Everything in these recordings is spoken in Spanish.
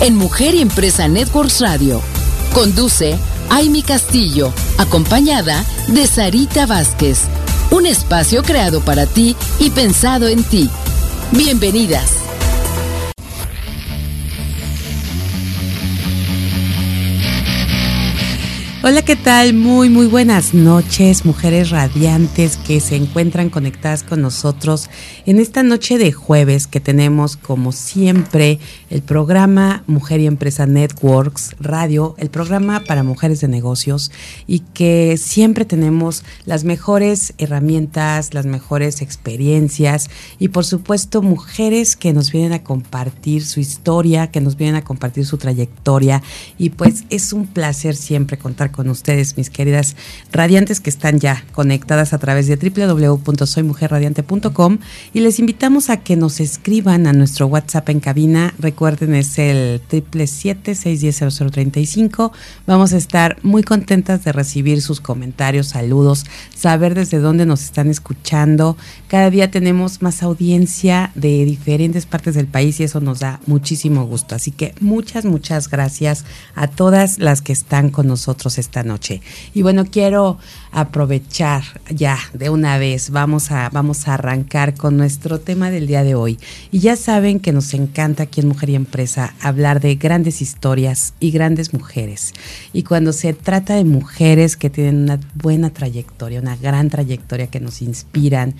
en Mujer y Empresa Networks Radio. Conduce Aimi Castillo, acompañada de Sarita Vázquez. Un espacio creado para ti y pensado en ti. Bienvenidas. Hola, ¿qué tal? Muy, muy buenas noches, mujeres radiantes que se encuentran conectadas con nosotros en esta noche de jueves que tenemos, como siempre, el programa Mujer y Empresa Networks Radio, el programa para mujeres de negocios y que siempre tenemos las mejores herramientas, las mejores experiencias y, por supuesto, mujeres que nos vienen a compartir su historia, que nos vienen a compartir su trayectoria y pues es un placer siempre contar con ustedes, mis queridas radiantes que están ya conectadas a través de www.soymujerradiante.com y les invitamos a que nos escriban a nuestro WhatsApp en cabina. Recuerden, es el 777-610-0035. Vamos a estar muy contentas de recibir sus comentarios, saludos, saber desde dónde nos están escuchando. Cada día tenemos más audiencia de diferentes partes del país y eso nos da muchísimo gusto. Así que muchas, muchas gracias a todas las que están con nosotros esta noche. Y bueno, quiero aprovechar ya de una vez, vamos a, vamos a arrancar con nuestro tema del día de hoy. Y ya saben que nos encanta aquí en Mujer y Empresa hablar de grandes historias y grandes mujeres. Y cuando se trata de mujeres que tienen una buena trayectoria, una gran trayectoria que nos inspiran,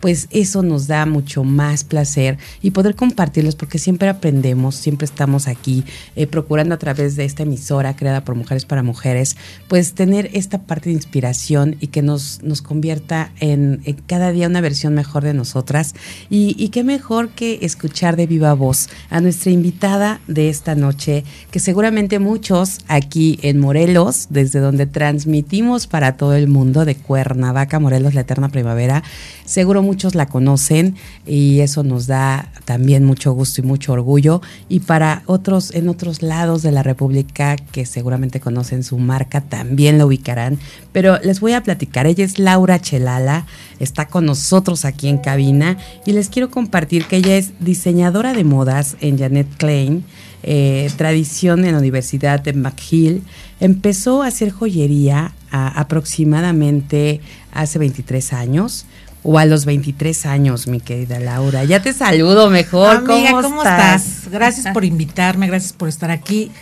pues eso nos da mucho más placer y poder compartirlos porque siempre aprendemos, siempre estamos aquí eh, procurando a través de esta emisora creada por Mujeres para Mujeres, pues tener esta parte de inspiración y que nos, nos convierta en, cada día una versión mejor de nosotras. Y, y qué mejor que escuchar de viva voz a nuestra invitada de esta noche, que seguramente muchos aquí en Morelos, desde donde transmitimos para todo el mundo de Cuernavaca, Morelos, la eterna primavera, seguro muchos la conocen y eso nos da también mucho gusto y mucho orgullo. Y para otros en otros lados de la República que seguramente conocen su marca, también la ubicarán. Pero les voy a platicar, ella es Laura Chelala, está con nosotros aquí en cabina y les quiero compartir que ella es diseñadora de modas en Janet Klein. Eh, tradición en la Universidad de McGill, empezó a hacer joyería aproximadamente hace 23 años o a los 23 años, mi querida Laura. Ya te saludo mejor. Amiga, ¿cómo, estás? Gracias por invitarme, gracias por estar aquí.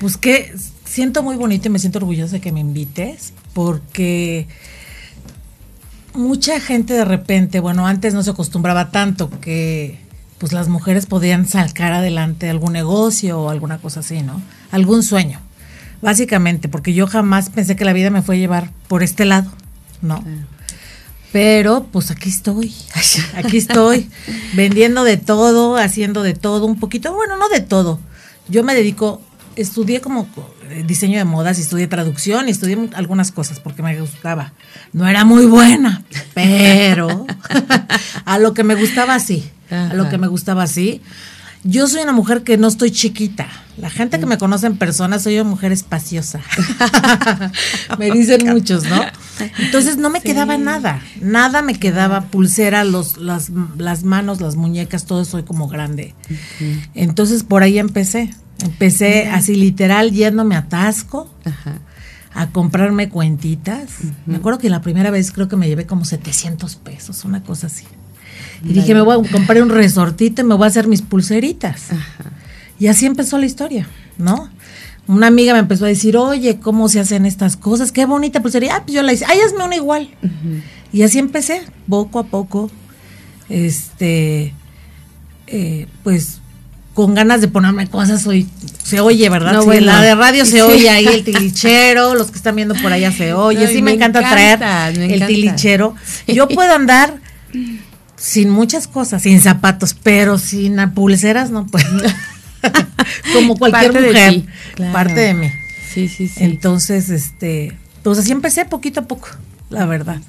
Pues que siento muy bonito y me siento orgullosa de que me invites, porque mucha gente de repente, bueno, antes no se acostumbraba tanto que pues las mujeres podían sacar adelante algún negocio o alguna cosa así, ¿no? Algún sueño. Básicamente, porque yo jamás pensé que la vida me fue a llevar por este lado, ¿no? Pero pues aquí estoy, aquí estoy, vendiendo de todo, haciendo de todo, un poquito, bueno, no de todo. Yo me dedico, estudié como eh, diseño de modas, estudié traducción y estudié algunas cosas porque me gustaba. No era muy buena, pero a lo que me gustaba sí, a lo que me gustaba sí. Yo soy una mujer que no estoy chiquita. La gente que me conoce en persona soy una mujer espaciosa. me dicen muchos, ¿no? Entonces no me quedaba nada, nada me quedaba, pulsera, los, las, las manos, las muñecas, todo soy como grande. Entonces por ahí empecé. Empecé así literal yéndome a Tasco. a comprarme cuentitas. Me acuerdo que la primera vez creo que me llevé como 700 pesos, una cosa así. Y dije, me voy a comprar un resortito y me voy a hacer mis pulseritas. Y así empezó la historia, ¿no? Una amiga me empezó a decir, oye, ¿cómo se hacen estas cosas? Qué bonita pulsería. Ah, pues yo la hice, ay, hazme una igual. Y así empecé, poco a poco, este, eh, pues con ganas de ponerme cosas, hoy se oye, ¿verdad? No, la de radio se oye ahí el tilichero, los que están viendo por allá se oye, sí me, encanta, traer el tilichero. Yo puedo andar sin muchas cosas, sin zapatos, pero sin pulseras no puedo. como cualquier Parte de mujer, ti, claro. parte de mí. Sí, sí, sí. Entonces, este, pues así empecé poquito a poco, la verdad.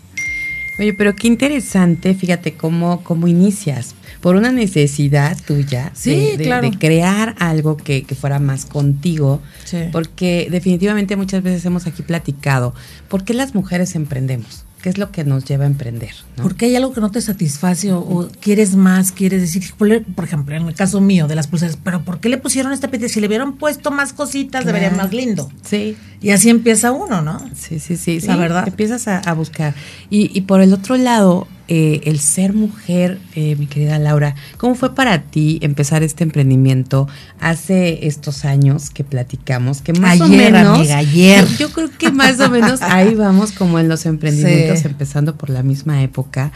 Oye, pero qué interesante, fíjate cómo, cómo inicias. Por una necesidad tuya Sí, de, de- claro. de crear algo que, que fuera más contigo. Sí. Porque definitivamente muchas veces hemos aquí platicado. ¿Por qué las mujeres emprendemos? ¿Qué es lo que nos lleva a emprender? no? Porque hay algo que no te satisface o, o quieres más, quieres decir, por ejemplo, en el caso mío de las pulseras, pero ¿por qué le pusieron este pete? Si le hubieran puesto más cositas, Claro. debería más lindo. Sí. Y así empieza uno, ¿no? Sí, sí, sí. La sí, verdad. Empiezas a, a buscar. Y, y por el otro lado, eh, el ser mujer, eh, mi querida Laura, ¿cómo fue para ti empezar este emprendimiento hace estos años que platicamos? Que más o menos. amiga, ayer. Yo creo que más o menos ahí vamos como en los emprendimientos, Sí. empezando por la misma época.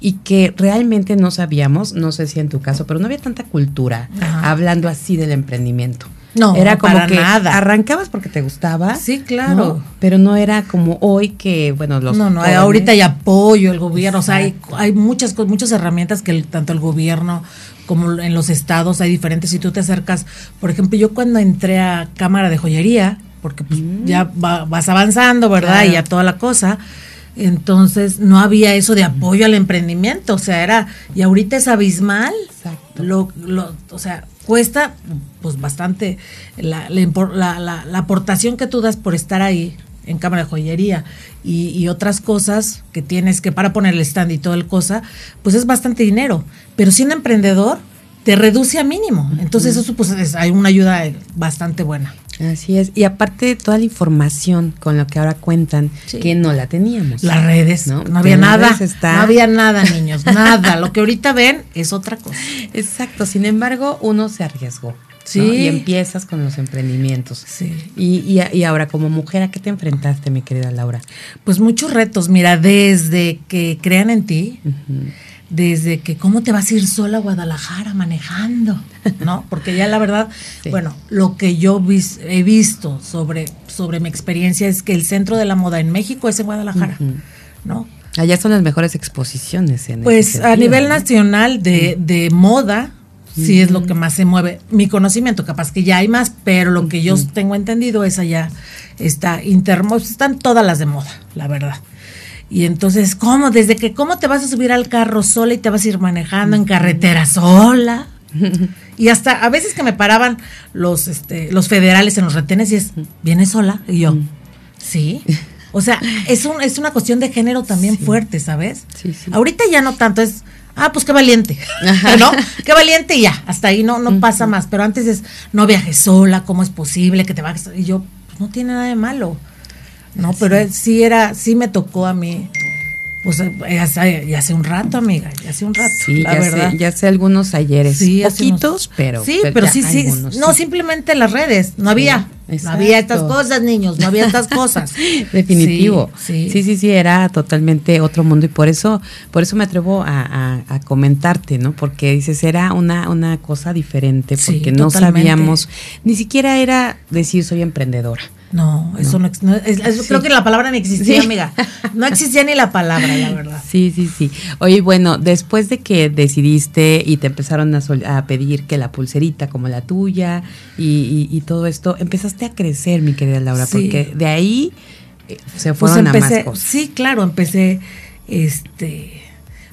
Y que realmente no sabíamos, no sé si en tu caso, pero no había tanta cultura Ajá. hablando así del emprendimiento. No, era como para que nada. arrancabas porque te gustaba. Sí, claro. ¿no? Pero no era como hoy que, bueno, los. no, no, jóvenes- ahorita hay apoyo, el gobierno, o sea, hay, hay muchas, muchas herramientas que el- tanto el gobierno como en los estados hay diferentes. Si tú te acercas, por ejemplo, yo cuando entré a Cámara de Joyería, porque pues, ya va- vas avanzando, ¿verdad? Claro. Y ya toda la cosa. Entonces no había eso de apoyo al emprendimiento, o sea, era, y ahorita es abismal. Exacto. Lo, lo- o sea, cuesta pues bastante la, la la- aportación que tú das por estar ahí en cámara de joyería y, y otras cosas que tienes que para poner el stand y todo el cosa, pues es bastante dinero. Pero si un emprendedor te reduce a mínimo, entonces eso pues es- hay una ayuda bastante buena. Así es. Y aparte de toda la información con lo que ahora cuentan, Sí. que no la teníamos. Las redes, no, Que había nada, está- no había nada, niños, nada. Lo que ahorita ven es otra cosa. Exacto. Sin embargo, uno se arriesgó. ¿no? Sí. Y empiezas con los emprendimientos. Sí. Y, y, y ahora, como mujer, ¿a qué te enfrentaste, mi querida Laura? Pues muchos retos, mira, desde que crean en ti, desde que cómo te vas a ir sola a Guadalajara manejando, ¿no? Porque ya la verdad, Sí. bueno, lo que yo vis- he visto sobre, sobre mi experiencia es que el centro de la moda en México es en Guadalajara. ¿no? Allá son las mejores exposiciones. En Pues a nivel nacional de, de moda, sí es lo que más se mueve. Mi conocimiento, capaz que ya hay más, pero lo que yo tengo entendido es allá, está intermo, están todas las de moda, la verdad. Y entonces, ¿cómo? Desde que, ¿cómo te vas a subir al carro sola y te vas a ir manejando en carretera sola? Y hasta a veces que me paraban los, este, los federales en los retenes y es, ¿vienes sola? Y yo, sí. O sea, es, un, es una cuestión de género también fuerte, ¿sabes? Sí, sí. Ahorita ya no tanto, es, ah, pues qué valiente, Ajá. ¿no? Qué valiente y ya, hasta ahí no, no pasa más. Pero antes es, no viajes sola, ¿cómo es posible que te vayas? Y yo, pues no tiene nada de malo. No, pero sí era, sí me tocó a mí, pues eh, ya hace, ya hace un rato, amiga, ya hace un rato, Sí, la ya verdad. sé, ya sé algunos ayeres. Sí, hace poquitos, unos- pero. Sí, pero, ya sí, sí. algunos, no, sí. simplemente las redes. No había. No había estas cosas, niños. No había estas cosas. Definitivo. Sí, Sí, sí, sí, era totalmente otro mundo y por eso, por eso me atrevo a, a- a comentarte, ¿no? Porque dices, era una, una cosa diferente, porque no totalmente. sabíamos, ni siquiera era decir soy emprendedora. No, eso no, no- es- es- Sí. creo que la palabra ni existía, Sí. amiga. No existía ni la palabra, la verdad. Sí, sí, sí. Oye, bueno, después de que decidiste y te empezaron a, sol- a pedir que la pulserita como la tuya y, y- y todo esto, empezaste a crecer, mi querida Laura, Sí. porque de ahí eh, se Pues fueron a más cosas. sí, claro, empecé, este,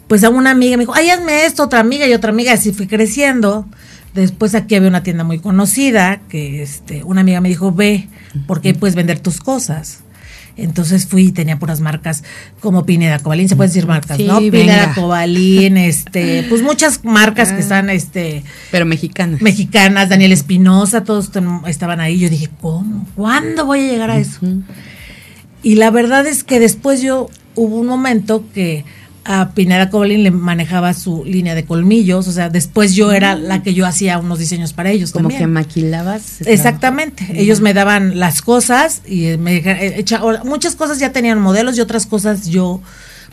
pues a una amiga me dijo, ay, hazme esto, otra amiga y otra amiga, así fui creciendo. Después aquí había una tienda muy conocida que este, una amiga me dijo, ve, porque puedes vender tus cosas. Entonces fui y tenía puras marcas como Pineda Cobalín, se pueden decir marcas, Sí, ¿no? Pineda Cobalín, este, pues muchas marcas que están, este, Pero mexicana. mexicanas, Daniel Espinosa, todos estaban ahí. Yo dije, ¿cómo? ¿Cuándo voy a llegar a eso? Y la verdad es que después yo hubo un momento que a Pineda Cobalín le manejaba su línea de colmillos, o sea, después yo era la que yo hacía unos diseños para ellos como también. que maquilabas. Exactamente. Ellos me daban las cosas y me eh, echa- muchas cosas ya tenían modelos y otras cosas yo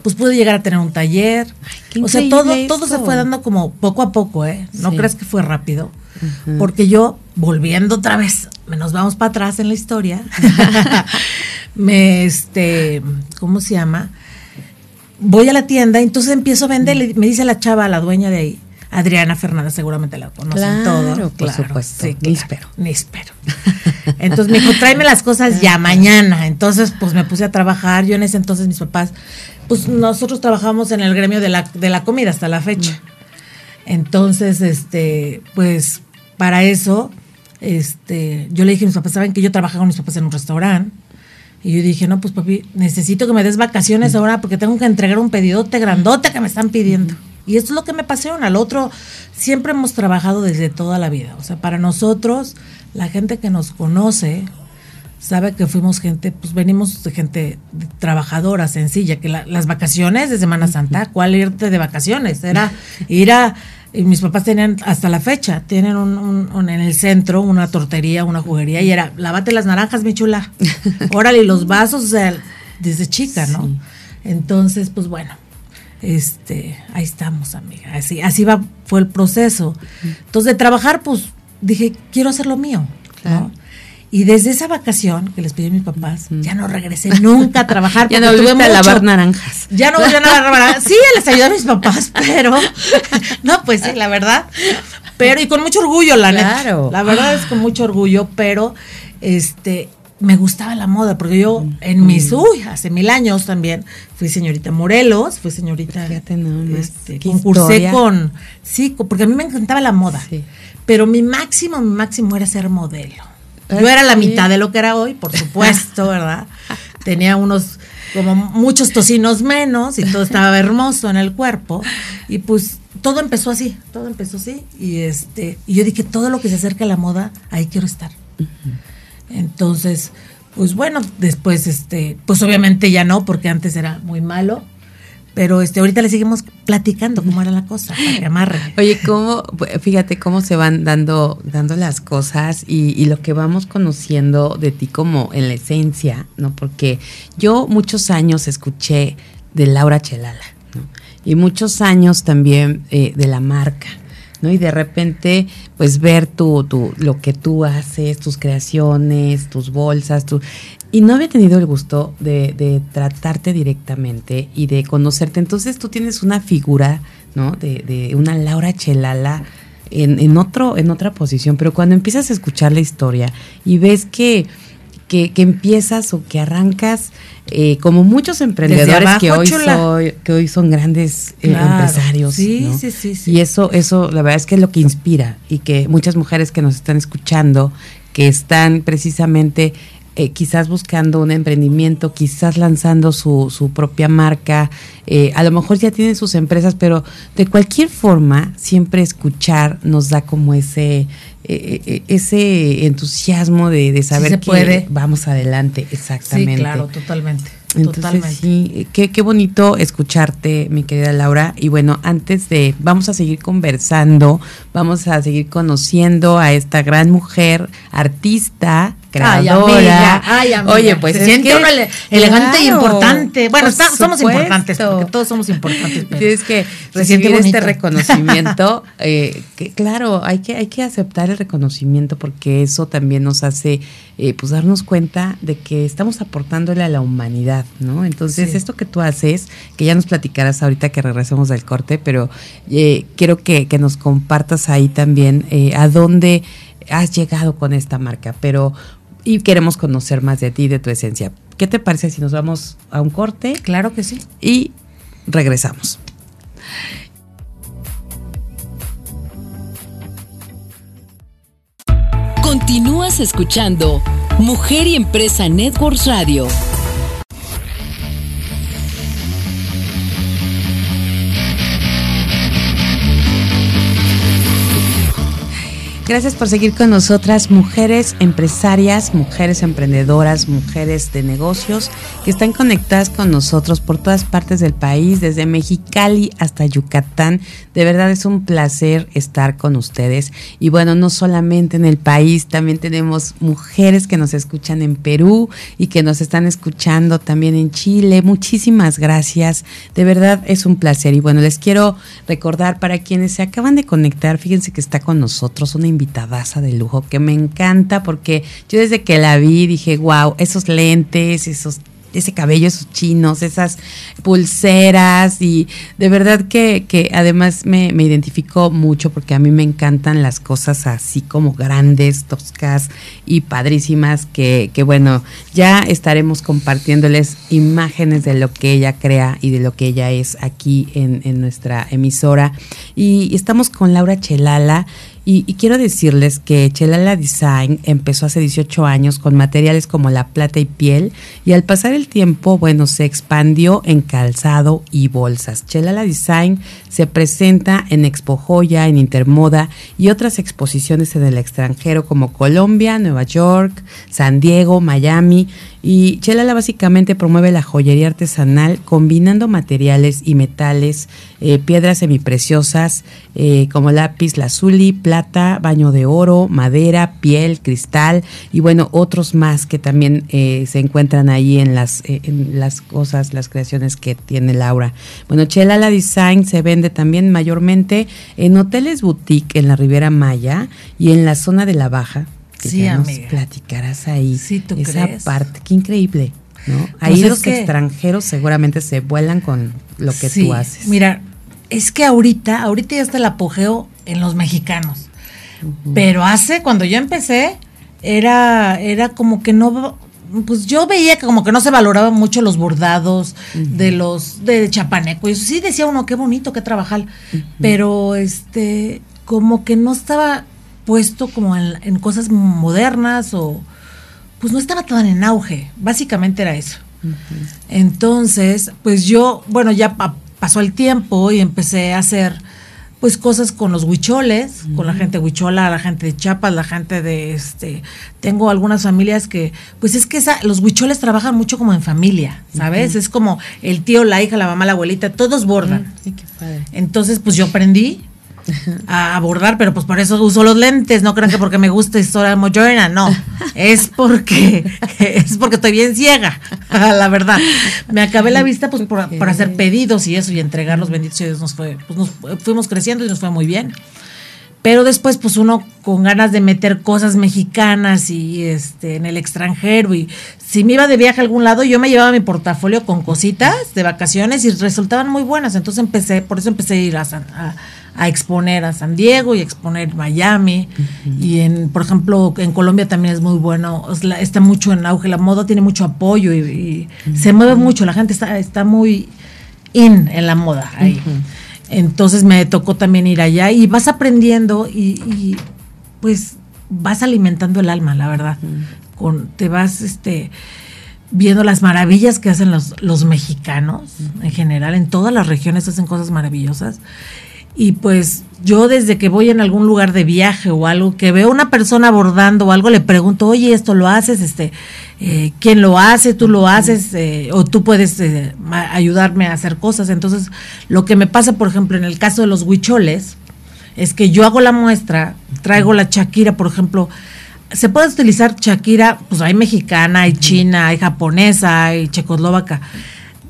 pues pude llegar a tener un taller. qué o sea, todo todo se fue dando como poco a poco, ¿eh? No Sí. creas que fue rápido. Porque yo volviendo otra vez, nos vamos para atrás en la historia. me este, ¿cómo se llama? Voy a la tienda, entonces empiezo a vender, le- me dice la chava, la dueña de ahí, Adriana Fernández seguramente la conocen Claro, todo. por supuesto. Níspero. Níspero. Entonces me dijo, tráeme las cosas ya mañana. Entonces, pues me puse a trabajar. Yo en ese entonces mis papás, pues nosotros trabajamos en el gremio de la, de la comida hasta la fecha. Entonces, este, pues para eso, este, yo le dije a mis papás, saben que yo trabajaba con mis papás en un restaurante. Y yo dije, no, pues papi, necesito que me des vacaciones ahora porque tengo que entregar un pedidote grandote que me están pidiendo. Y esto es lo que me apasiona. Al otro, siempre hemos trabajado desde toda la vida. O sea, para nosotros, la gente que nos conoce, sabe que fuimos gente, pues venimos de gente trabajadora, sencilla, que la- las vacaciones de Semana Santa, ¿cuál irte de vacaciones? Era ir a, y mis papás tenían hasta la fecha, tienen un, un- un- en el centro una tortería, una juguería, y era, lávate las naranjas, mi chula, órale, y los vasos, o sea, desde chica, ¿no? Entonces, pues bueno, este, ahí estamos, amiga, así, así va, fue el proceso. Entonces, de trabajar, pues, dije, quiero hacer lo mío, Claro. ¿no? Y desde esa vacación que les pedí a mis papás, ya no regresé nunca a trabajar. Ya no tuve a lavar naranjas. Ya no volví a lavar Sí, les ayudé a mis papás, pero. No, pues sí, la verdad. Pero, y con mucho orgullo, la Claro. neta. La verdad es con mucho orgullo, pero este. Me gustaba la moda, porque yo en mis, uy, hace mil años también, fui señorita Morelos, fui señorita, Fíjate más, este, concursé historia. con, sí, porque a mí me encantaba la moda, Sí. pero mi máximo, mi máximo era ser modelo. Yo era la mitad de lo que era hoy, por supuesto, ¿verdad? Tenía unos, como muchos tocinos menos y todo estaba hermoso en el cuerpo. Y pues todo empezó así, todo empezó así. Y este, y yo dije, todo lo que se acerca a la moda, ahí quiero estar. Entonces, pues bueno, después, este, pues obviamente ya no, porque antes era muy malo. Pero este, ahorita le seguimos platicando cómo era la cosa, para que. Oye, cómo, fíjate cómo se van dando, dando las cosas y, y lo que vamos conociendo de ti como en la esencia, ¿no? Porque yo muchos años escuché de Laura Chelala, ¿no? Y muchos años también eh, de la marca, ¿no? Y de repente, pues ver tu, lo que tú haces, tus creaciones, tus bolsas, tu, y no había tenido el gusto de, de tratarte directamente y de conocerte. Entonces tú tienes una figura, ¿no? De, de una Laura Chelala en, en, otro, en otra posición. Pero cuando empiezas a escuchar la historia y ves que, que, que empiezas o que arrancas, eh, como muchos emprendedores abajo, que, hoy soy, que hoy son grandes eh, Claro. empresarios. Sí, ¿no? sí, sí, sí. Y eso, eso, la verdad es que es lo que inspira y que muchas mujeres que nos están escuchando, que están precisamente eh, quizás buscando un emprendimiento, quizás lanzando su, su propia marca, eh, a lo mejor ya tienen sus empresas, pero de cualquier forma, siempre escuchar nos da como ese, eh, eh, ese entusiasmo de, de saber que puede. vamos adelante, exactamente. Sí, claro, totalmente. Entonces, totalmente. sí, qué, qué bonito escucharte, mi querida Laura. Y bueno, antes de, vamos a seguir conversando, vamos a seguir conociendo a esta gran mujer, artista, Ay, creadora. amiga, ay, amiga. Oye, pues se es siente que- elegante y Claro, importante. Bueno, está- somos importantes, porque todos somos importantes. pero Tienes que recibir este reconocimiento. eh, que, claro, hay que, hay que aceptar el reconocimiento porque eso también nos hace eh, pues darnos cuenta de que estamos aportándole a la humanidad, ¿no? Entonces, Sí. esto que tú haces, que ya nos platicarás ahorita que regresemos del corte, pero eh, quiero que, que nos compartas ahí también a dónde has llegado con esta marca, pero y queremos conocer más de ti, de tu esencia. ¿Qué te parece si nos vamos a un corte? Claro que sí. y regresamos. Continúas escuchando Mujer y Empresa Networks Radio. Gracias por seguir con nosotras, mujeres empresarias, mujeres emprendedoras, mujeres de negocios que están conectadas con nosotros por todas partes del país, desde Mexicali hasta Yucatán. De verdad es un placer estar con ustedes. Y bueno, no solamente en el país, también tenemos mujeres que nos escuchan en Perú y que nos están escuchando también en Chile. Muchísimas gracias. De verdad es un placer. Y bueno, les quiero recordar para quienes se acaban de conectar, fíjense que está con nosotros una invitadaza de lujo que me encanta porque yo desde que la vi dije, wow, esos lentes, esos ese cabello, esos chinos, esas pulseras y de verdad que, que además me, me identificó mucho porque a mí me encantan las cosas así como grandes, toscas y padrísimas que, que bueno, ya estaremos compartiéndoles imágenes de lo que ella crea y de lo que ella es aquí en, en nuestra emisora. Y estamos con Laura Chelala y, quiero decirles que Chelala Design empezó hace 18 años con materiales como la plata y piel y al pasar el tiempo, bueno, se expandió en calzado y bolsas. Chelala Design se presenta en Expo Joya, en Intermoda y otras exposiciones en el extranjero como Colombia, Nueva York, San Diego, Miami y Chelala básicamente promueve la joyería artesanal combinando materiales y metales, eh, piedras semipreciosas eh, como lápiz, lazuli, plata, baño de oro, madera, piel, cristal y bueno, otros más que también eh, se encuentran ahí en las, en las cosas, las creaciones que tiene Laura. Bueno, Chelala Design se vende también mayormente en hoteles boutique en la Riviera Maya y en la zona de la Baja sí, ya nos platicarás ahí esa parte. Qué increíble, ¿no? Pues ahí los extranjeros seguramente se vuelan con lo que tú haces. Mira, es que ahorita, ahorita ya está el apogeo en los mexicanos. Pero hace, cuando yo empecé, era, era como que no, pues yo veía que como que no se valoraban mucho los bordados de los de chapaneco. Y sí decía uno, qué bonito, qué trabajar. Pero este, como que no estaba puesto como en, cosas modernas o pues no estaba tan en auge, básicamente era eso. Entonces, pues yo, bueno, ya pasó el tiempo y empecé a hacer pues cosas con los huicholes, con la gente huichola, la gente de Chiapas, la gente de este, tengo algunas familias que, pues es que esa, los huicholes trabajan mucho como en familia, ¿sabes? Es como el tío, la hija, la mamá, la abuelita, todos bordan. Sí, qué padre. Entonces, pues yo aprendí, a abordar, pero pues por eso uso los lentes, no crean que porque me gusta historia moderna, no, es porque es porque estoy bien ciega, la verdad. Me acabé la vista pues por, hacer pedidos y eso y entregar los benditos Dios nos fue, pues nos fuimos creciendo y nos fue muy bien. Pero después, pues uno con ganas de meter cosas mexicanas y este en el extranjero. Y si me iba de viaje a algún lado, yo me llevaba mi portafolio con cositas de vacaciones y resultaban muy buenas. Entonces empecé, por eso empecé a ir a, a, a exponer a San Diego y exponer Miami. Y en, por ejemplo, en Colombia también es muy bueno, está mucho en auge, la moda tiene mucho apoyo y, se mueve mucho, la gente está, está muy in en la moda ahí. Entonces me tocó también ir allá y vas aprendiendo y, pues vas alimentando el alma, la verdad. Con, te vas este viendo las maravillas que hacen los, los mexicanos en general, en todas las regiones hacen cosas maravillosas y pues yo desde que voy en algún lugar de viaje o algo, que veo una persona abordando o algo, le pregunto, oye, esto lo haces, este, eh, ¿quién lo hace? ¿Tú lo haces? Eh, o tú puedes eh, ayudarme a hacer cosas. Entonces, lo que me pasa, por ejemplo, en el caso de los huicholes, es que yo hago la muestra, traigo la Shakira, por ejemplo, se puede utilizar Shakira, pues hay mexicana, hay china, hay japonesa, hay checoslovaca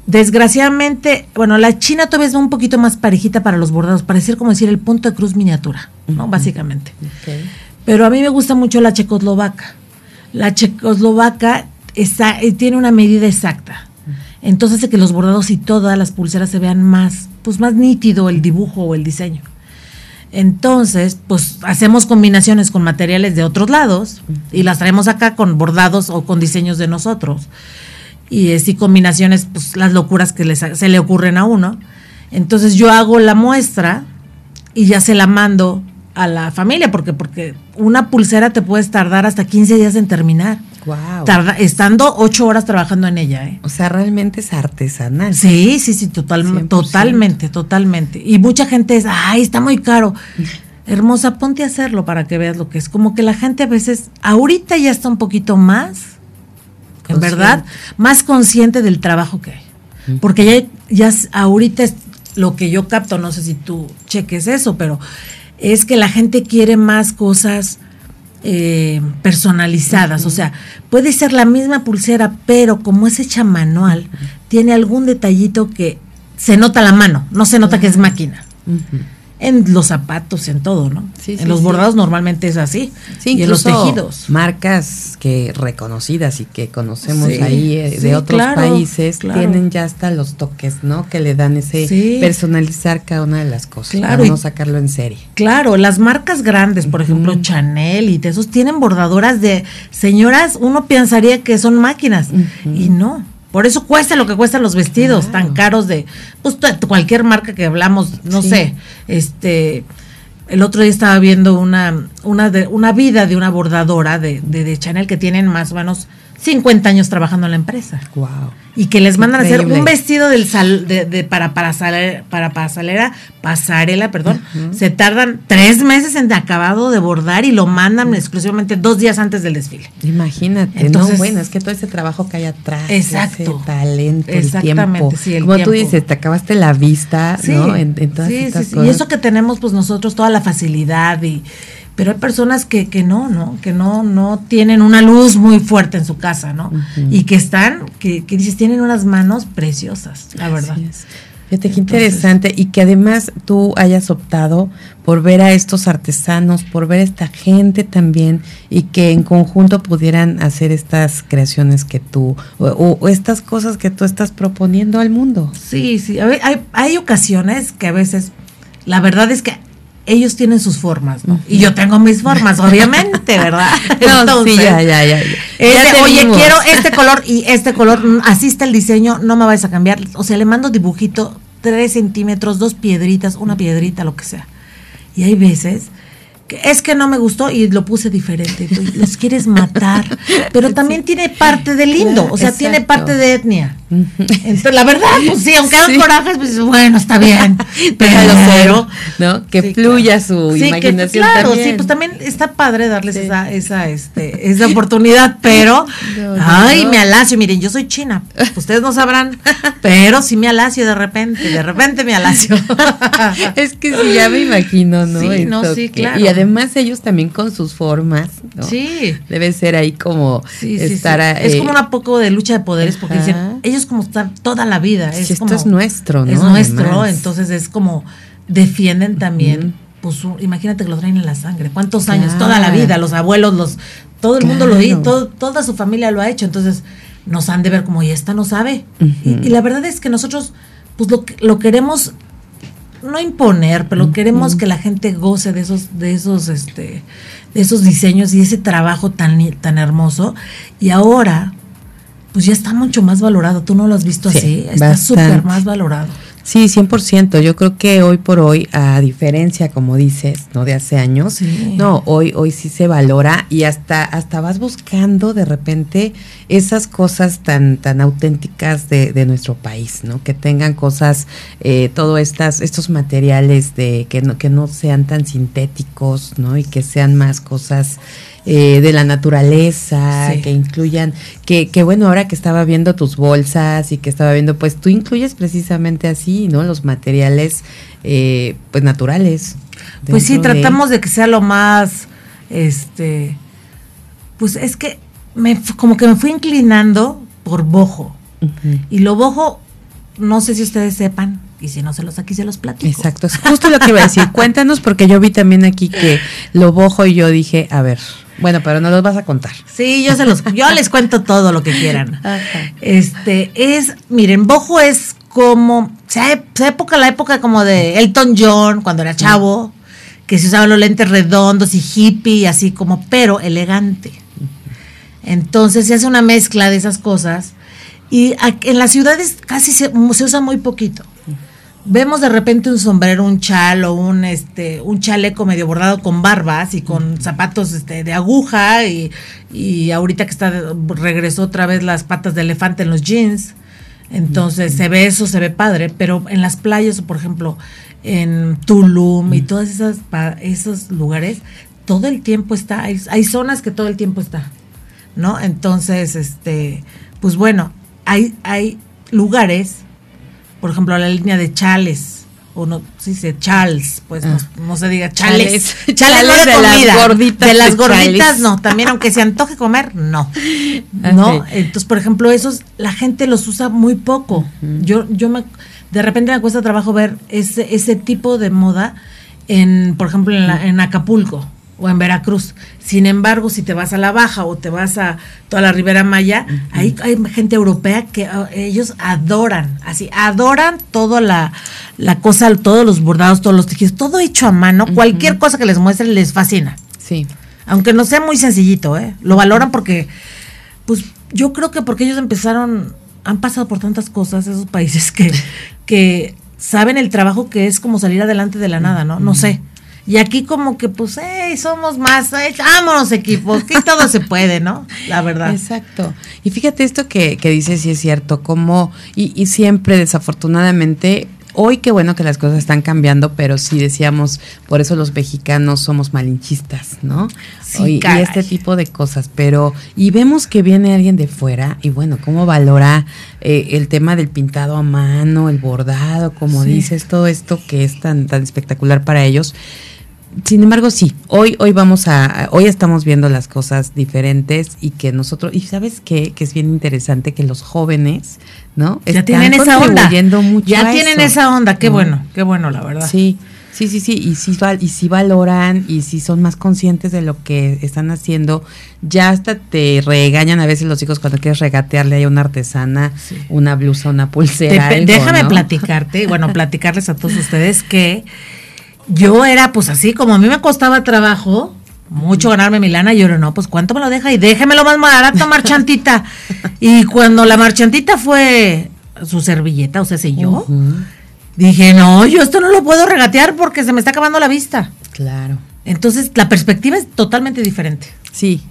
Desgraciadamente, bueno, la China todavía es un poquito más parejita para los bordados, parecer como decir el punto de cruz miniatura, ¿no? Básicamente. Pero a mí me gusta mucho la checoslovaca. La checoslovaca está, eh, tiene una medida exacta. Entonces hace que los bordados y todas las pulseras se vean más, pues más nítido el dibujo o el diseño. Entonces, pues hacemos combinaciones con materiales de otros lados y las traemos acá con bordados o con diseños de nosotros y así combinaciones, pues las locuras que se le ocurren a uno. Entonces yo hago la muestra y ya se la mando a la familia, porque, porque una pulsera te puedes tardar hasta 15 días en terminar. Wow. estando ocho horas trabajando en ella. ¿eh? O sea, realmente es artesanal. Sí, sí, sí, total, totalmente, totalmente. Y mucha gente es, ay, está muy caro. Hermosa, ponte a hacerlo para que veas lo que es. Como que la gente a veces, ahorita ya está un poquito más en verdad, más consciente del trabajo que hay. Porque ya, ya ahorita es lo que yo capto, no sé si tú cheques eso, pero es que la gente quiere más cosas eh, personalizadas. O sea, puede ser la misma pulsera, pero como es hecha manual, tiene algún detallito que se nota la mano, no se nota que es máquina. En los zapatos, en todo, ¿no? Sí, en sí, los sí. bordados normalmente es así. Sí, y en los tejidos. Marcas que reconocidas y que conocemos ahí eh, de otros claro, países claro. tienen ya hasta los toques, ¿no? Que le dan ese personalizar cada una de las cosas Claro, para no sacarlo en serie. Claro, las marcas grandes, por ejemplo, Chanel y de esos, tienen bordadoras de señoras, uno pensaría que son máquinas y no. Por eso cuesta lo que cuestan los vestidos Claro. tan caros de pues cualquier marca que hablamos, no Sí. sé, este el otro día estaba viendo una una de una vida de una bordadora de, de, de Chanel que tienen más o menos 50 años trabajando en la empresa Wow. y que les mandan a hacer un vestido del sal, de, de- para pasarela, para pasarela, pasarela, perdón, se tardan tres meses en acabado de bordar y lo mandan exclusivamente dos días antes del desfile. Imagínate, Entonces- no, bueno, es que todo ese trabajo que hay atrás, Exacto. ese talento, el Exactamente, tiempo. sí, el Como tú tiempo. dices, te acabaste la vista, ¿no? En, en todas sí, sí, estas sí. cosas. Y eso que tenemos pues nosotros toda la facilidad y pero hay personas que, que no, ¿no? Que no, no tienen una luz muy fuerte en su casa, ¿no? Y que están, que, que dices, tienen unas manos preciosas, la verdad. Es. Fíjate qué interesante y que además tú hayas optado por ver a estos artesanos, por ver a esta gente también y que en conjunto pudieran hacer estas creaciones que tú o, o- estas cosas que tú estás proponiendo al mundo. Sí, sí. Ver, hay, hay ocasiones que a veces, la verdad es que ellos tienen sus formas, ¿no? Y yo tengo mis formas, obviamente, ¿verdad? No, sí, ya, ya, ya. ya. es Ya de, te oye, quiero este color y este color, mm, así está el diseño, no me vayas a cambiar. O sea, le mando dibujito, tres centímetros, dos piedritas, una piedrita, lo que sea. Y hay veces es que no me gustó y lo puse diferente. los quieres matar. Pero también tiene parte de lindo, o sea, tiene parte de etnia. Entonces, la verdad, pues sí, aunque hagan Sí. corajes, pues bueno, está bien. Pero, ¿no? Que Sí, fluya claro. su Sí, que- imaginación claro, también. sí, pues también está padre darles esa, esa, este, esa oportunidad, pero, No, no, ay, no. me alacio, miren, yo soy china, ustedes no sabrán, pero sí me alacio de repente, de repente me alacio. es que sí, ya me imagino, ¿no? Sí, no, sí, claro. Y además ellos también con sus formas, ¿no? Sí. Debe ser ahí como Sí, sí, estar... sí. a- es eh, como un poco de lucha de poderes porque dicen, ellos como están toda la vida. Es esto como- es nuestro, ¿no? Es nuestro, Además. entonces es como defienden también, pues imagínate que lo traen en la sangre. ¿Cuántos años? Toda la vida, los abuelos, los todo el mundo lo hizo, todo- toda su familia lo ha hecho, entonces nos han de ver como, y esta no sabe. Y, y la verdad es que nosotros, pues lo, lo queremos no imponer, pero queremos que la gente goce de esos, de esos, este, de esos diseños y ese trabajo tan, tan hermoso. Y ahora, pues ya está mucho más valorado. Tú no lo has visto Sí, así. Está súper más valorado. Sí, 100%. Yo creo que hoy por hoy, a diferencia, como dices, ¿no? De hace años, Sí. no, hoy, hoy sí se valora y hasta, hasta vas buscando de repente esas cosas tan, tan auténticas de, de nuestro país, ¿no? Que tengan cosas, eh, todo estas, estos materiales de, que no, que no sean tan sintéticos, ¿no? Y que sean más cosas eh, de la naturaleza, Sí. que incluyan, que, que bueno, ahora que estaba viendo tus bolsas y que estaba viendo, pues tú incluyes precisamente así, ¿no? Los materiales, eh, pues naturales. Pues sí, de- tratamos de que sea lo más, este, pues es que me, como que me fui inclinando por bojo. Y lo bojo, no sé si ustedes sepan, y si no se los aquí se los platico. Exacto, es justo lo que iba a decir. Cuéntanos, porque yo vi también aquí que lo bojo y yo dije, a ver, bueno, pero no los vas a contar. Sí, yo se los, yo les cuento todo lo que quieran. Ajá. Este es, miren, bojo es como, esa época, la época como de Elton John, cuando era chavo, que se usaban los lentes redondos y hippie, así como, pero elegante. Entonces se hace una mezcla de esas cosas y en las ciudades casi se, se usa muy poquito. Vemos de repente un sombrero, un chal o un este un chaleco medio bordado con barbas y con zapatos este, de aguja y, y ahorita que está regresó otra vez las patas de elefante en los jeans. Entonces se ve eso, se ve padre, pero en las playas, o por ejemplo, en Tulum y todas esas esos lugares, todo el tiempo está, hay, hay zonas que todo el tiempo está, ¿no? Entonces, este, pues bueno, hay, hay lugares, por ejemplo, la línea de chales, o no se dice chals, pues no, no se diga chales. Chales. Chales, no Chales de, de las comida. gorditas De las gorditas, chales. no. También, aunque se antoje comer, no. ¿No? Entonces, por ejemplo, esos la gente los usa muy poco. Yo, yo me, de repente me cuesta trabajo ver ese, ese tipo de moda en, por ejemplo, en, la- en Acapulco o en Veracruz. Sin embargo, si te vas a la Baja o te vas a toda la Ribera Maya, ahí hay gente europea que ah, ellos adoran, así, adoran toda la, la cosa, todos los bordados, todos los tejidos, todo hecho a mano, cualquier cosa que les muestren les fascina. Sí. Aunque no sea muy sencillito, ¿eh? Lo valoran porque, pues yo creo que porque ellos empezaron, han pasado por tantas cosas esos países que, que saben el trabajo que es como salir adelante de la nada, ¿no? No sé. Y aquí como que, pues, hey, somos más, hey, vámonos equipos, que todo se puede, ¿no? La verdad. Exacto. Y fíjate esto que, que dices, sí es cierto, como, y, y siempre desafortunadamente, hoy qué bueno que las cosas están cambiando, pero sí decíamos, por eso los mexicanos somos malinchistas, ¿no? Sí, Hoy- y este tipo de cosas, pero, y vemos que viene alguien de fuera, y bueno, cómo valora eh, el tema del pintado a mano, el bordado, como Sí. dices, todo esto que es tan, tan espectacular para ellos. Sin embargo, sí, hoy, hoy vamos a, hoy estamos viendo las cosas diferentes y que nosotros, y sabes qué, que es bien interesante que los jóvenes, ¿no? Ya Están tienen esa onda. mucho Ya tienen eso. esa onda, qué ¿no? bueno, qué bueno, la verdad. Sí, sí, sí, sí, y sí, val- y sí valoran y sí son más conscientes de lo que están haciendo. Ya hasta te regañan a veces los hijos cuando quieres regatearle a una artesana Sí. una blusa, una Te- pulsera. algo, déjame ¿no? platicarte, bueno, platicarles a todos ustedes que yo era pues así, como a mí me costaba trabajo mucho ganarme mi lana, yo era, no, pues cuánto me lo deja y déjemelo más barato, marchantita. y cuando la marchantita fue su servilleta, o sea, si yo, dije, no, yo esto no lo puedo regatear porque se me está acabando la vista. Claro. Entonces, la perspectiva es totalmente diferente. Sí,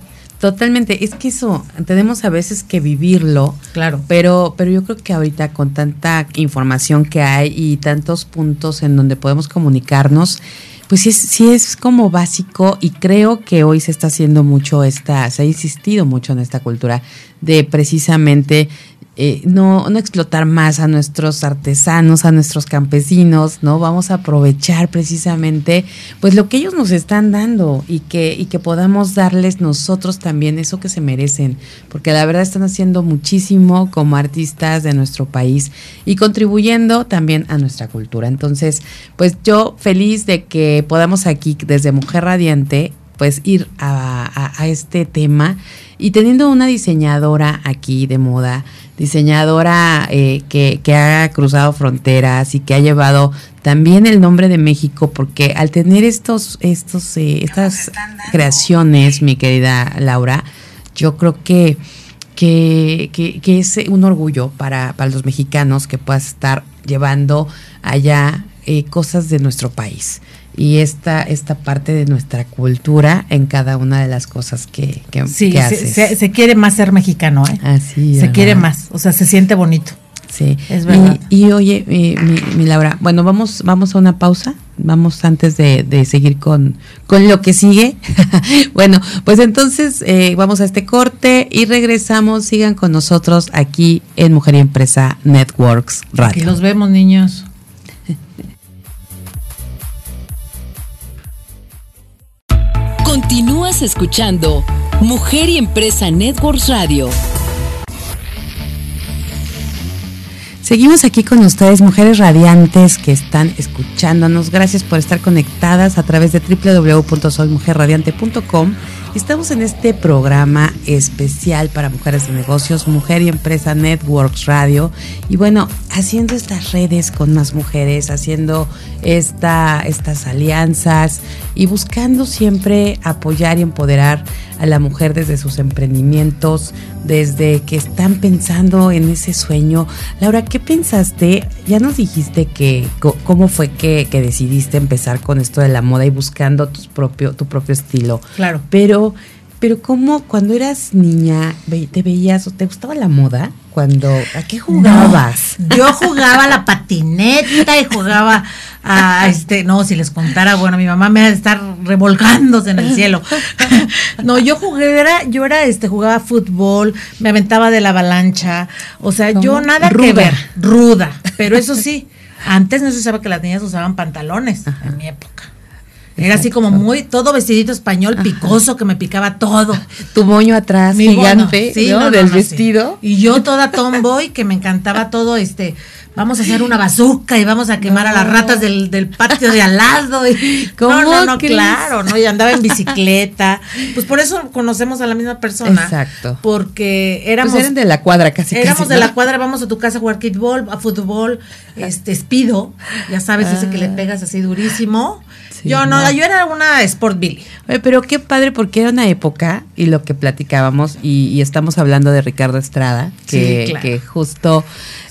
totalmente. Es que eso tenemos a veces que vivirlo. Claro. Pero, pero yo creo que ahorita con tanta información que hay y tantos puntos en donde podemos comunicarnos, pues sí es, sí es como básico y creo que hoy se está haciendo mucho esta, se ha insistido mucho en esta cultura de precisamente eh, no, no explotar más a nuestros artesanos, a nuestros campesinos, ¿no? Vamos a aprovechar precisamente pues lo que ellos nos están dando y que, y que podamos darles nosotros también eso que se merecen, porque la verdad están haciendo muchísimo como artistas de nuestro país y contribuyendo también a nuestra cultura. Entonces, pues yo feliz de que podamos aquí desde Mujer Radiante pues ir a, a- a este tema y teniendo una diseñadora aquí de moda, diseñadora eh, que, que ha cruzado fronteras y que ha llevado también el nombre de México, porque al tener estos, estos, eh, estas creaciones, mi querida Laura, yo creo que, que, que, que es un orgullo para, para los mexicanos que puedas estar llevando allá eh, cosas de nuestro país y esta, esta parte de nuestra cultura en cada una de las cosas que, que, Sí, que haces. se- se quiere más ser mexicano, ¿eh? Así, se ¿verdad? quiere más, o sea, se siente bonito. Sí, Es verdad. Y, y oye, mi, mi- mi Laura, bueno, vamos, vamos a una pausa. Vamos antes de, de seguir con, con lo que sigue. bueno, pues entonces eh, vamos a este corte y regresamos. Sigan con nosotros aquí en Mujer y Empresa Networks Aquí Radio. los vemos, niños. Continúas escuchando Mujer y Empresa Networks Radio. Seguimos aquí con ustedes, mujeres radiantes que están escuchándonos. Gracias por estar conectadas a través de www.soymujerradiante.com. Estamos en este programa especial para mujeres de negocios, Mujer y Empresa Networks Radio. Y bueno, haciendo estas redes con más mujeres, haciendo esta, estas alianzas y buscando siempre apoyar y empoderar a la mujer desde sus emprendimientos, desde que están pensando en ese sueño. Laura, ¿qué pensaste? Ya nos dijiste que cómo fue que, que decidiste empezar con esto de la moda y buscando tus propio, tu propio estilo. Claro. Pero, pero ¿cómo cuando eras niña te veías o te gustaba la moda? Cuando, ¿a qué jugabas? No, yo jugaba a la patineta y jugaba a este, no, si les contara, bueno, mi mamá me ha de estar revolcándose en el cielo. No, yo jugué, era, yo era este, jugaba fútbol, me aventaba de la avalancha, o sea, yo nada que ver, ruda, pero eso sí, antes no se usaba que las niñas usaban pantalones en mi época. Era así como muy, todo vestidito español, picoso, que me picaba todo. Tu moño atrás, Mi gigante, bono, sí, ¿no? no, no, Del sí. vestido. Y yo toda tomboy, que me encantaba todo, este, vamos a hacer una bazooka y vamos a quemar a las ratas del, del patio de al lado. Y, ¿Cómo no, no, claro, ¿no? Y andaba en bicicleta. Pues por eso conocemos a la misma persona. Exacto. Porque éramos. Pues eran de la cuadra casi. Éramos casi, de la cuadra, vamos a tu casa a jugar kickball, a fútbol, este, espido, ya sabes, ese que le pegas así durísimo. Sí, yo no, no. yo era una Sport Billy. Oye, pero qué padre porque era una época y lo que platicábamos y, y estamos hablando de Ricardo Estrada que, Sí, claro. que justo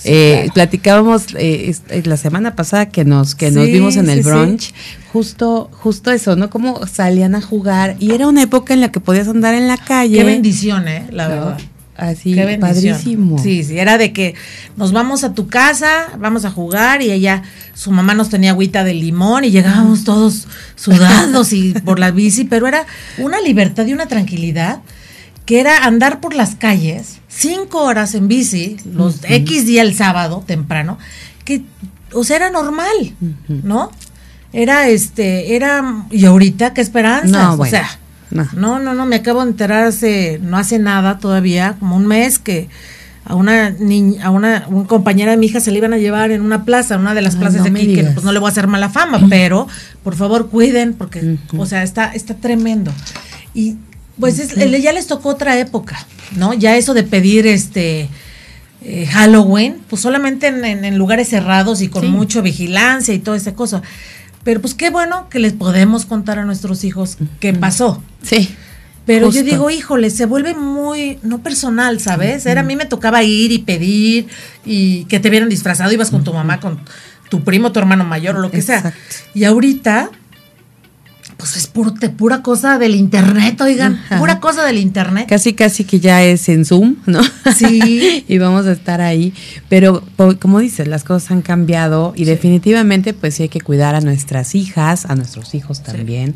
eh, platicábamos eh, es la semana pasada que nos que nos Sí, vimos en el sí, sí. brunch justo justo eso no cómo salían a jugar y era una época en la que podías andar en la calle Qué bendición, eh, la ¿no? verdad. Así Qué padrísimo. Sí, sí, era de que nos vamos a tu casa, vamos a jugar y ella, su mamá nos tenía agüita de limón y llegábamos todos sudados y por la bici, pero era una libertad y una tranquilidad que era andar por las calles cinco horas en bici, los X día el sábado temprano, que, o sea, era normal, ¿no? Era este, era, y ahorita qué esperanzas, No, o bueno, sea, no. no, no, no, me acabo de enterar hace, no hace nada todavía, como un mes que a una niña, a una, una compañera de mi hija se le iban a llevar en una plaza, una de las Ay, plazas no de aquí, que pues no le voy a hacer mala fama, pero por favor cuiden, porque, o sea, está, está tremendo. Y pues es- ya les tocó otra época, ¿no? Ya eso de pedir este eh, Halloween, pues solamente en, en- en lugares cerrados y con Sí. mucha vigilancia y toda esa cosa. Pero pues qué bueno que les podemos contar a nuestros hijos qué pasó. sí Pero Justo. yo digo, híjole, se vuelve muy, no personal, ¿sabes? Era a mí me tocaba ir y pedir y que te vieran disfrazado, ibas con tu mamá, con tu primo, tu hermano mayor o lo que sea. Y ahorita, pues es pura cosa del internet, oigan, Ajá. pura cosa del internet. casi casi que ya es en Zoom, ¿no? Sí. y vamos a estar ahí, pero como dices, las cosas han cambiado y definitivamente pues sí hay que cuidar a nuestras hijas, a nuestros hijos también